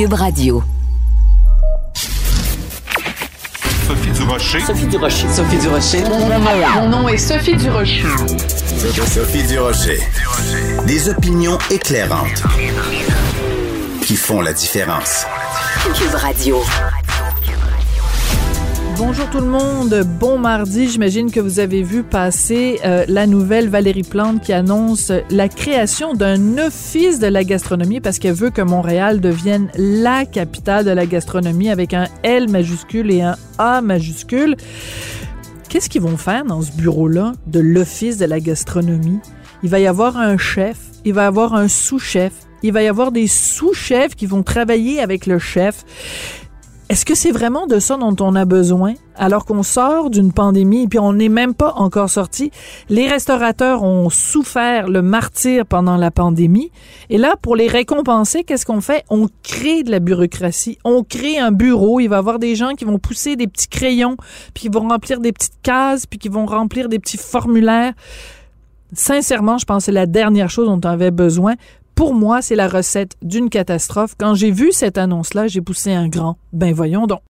Cube Radio. Sophie Durocher. Sophie Durocher. Sophie Durocher. Mon nom est Sophie Durocher. Sophie Durocher. Des opinions éclairantes qui font la différence. Cube Radio. Bonjour tout le monde, bon mardi. J'imagine que vous avez vu passer euh, la nouvelle Valérie Plante qui annonce la création d'un office de la gastronomie parce qu'elle veut que Montréal devienne la capitale de la gastronomie avec un L majuscule et un A majuscule. Qu'est-ce qu'ils vont faire dans ce bureau-là de l'office de la gastronomie? Il va y avoir un chef, il va y avoir un sous-chef, il va y avoir des sous-chefs qui vont travailler avec le chef. Est-ce que c'est vraiment de ça dont on a besoin? Alors qu'on sort d'une pandémie et puis on n'est même pas encore sorti? Les restaurateurs ont souffert le martyr pendant la pandémie et là, pour les récompenser, qu'est-ce qu'on fait? On crée de la bureaucratie. On crée un bureau. Il va y avoir des gens qui vont pousser des petits crayons puis qui vont remplir des petites cases puis qui vont remplir des petits formulaires. Sincèrement, je pense que c'est la dernière chose dont on avait besoin pour moi, c'est la recette d'une catastrophe. Quand j'ai vu cette annonce-là, j'ai poussé un grand. Ben voyons donc.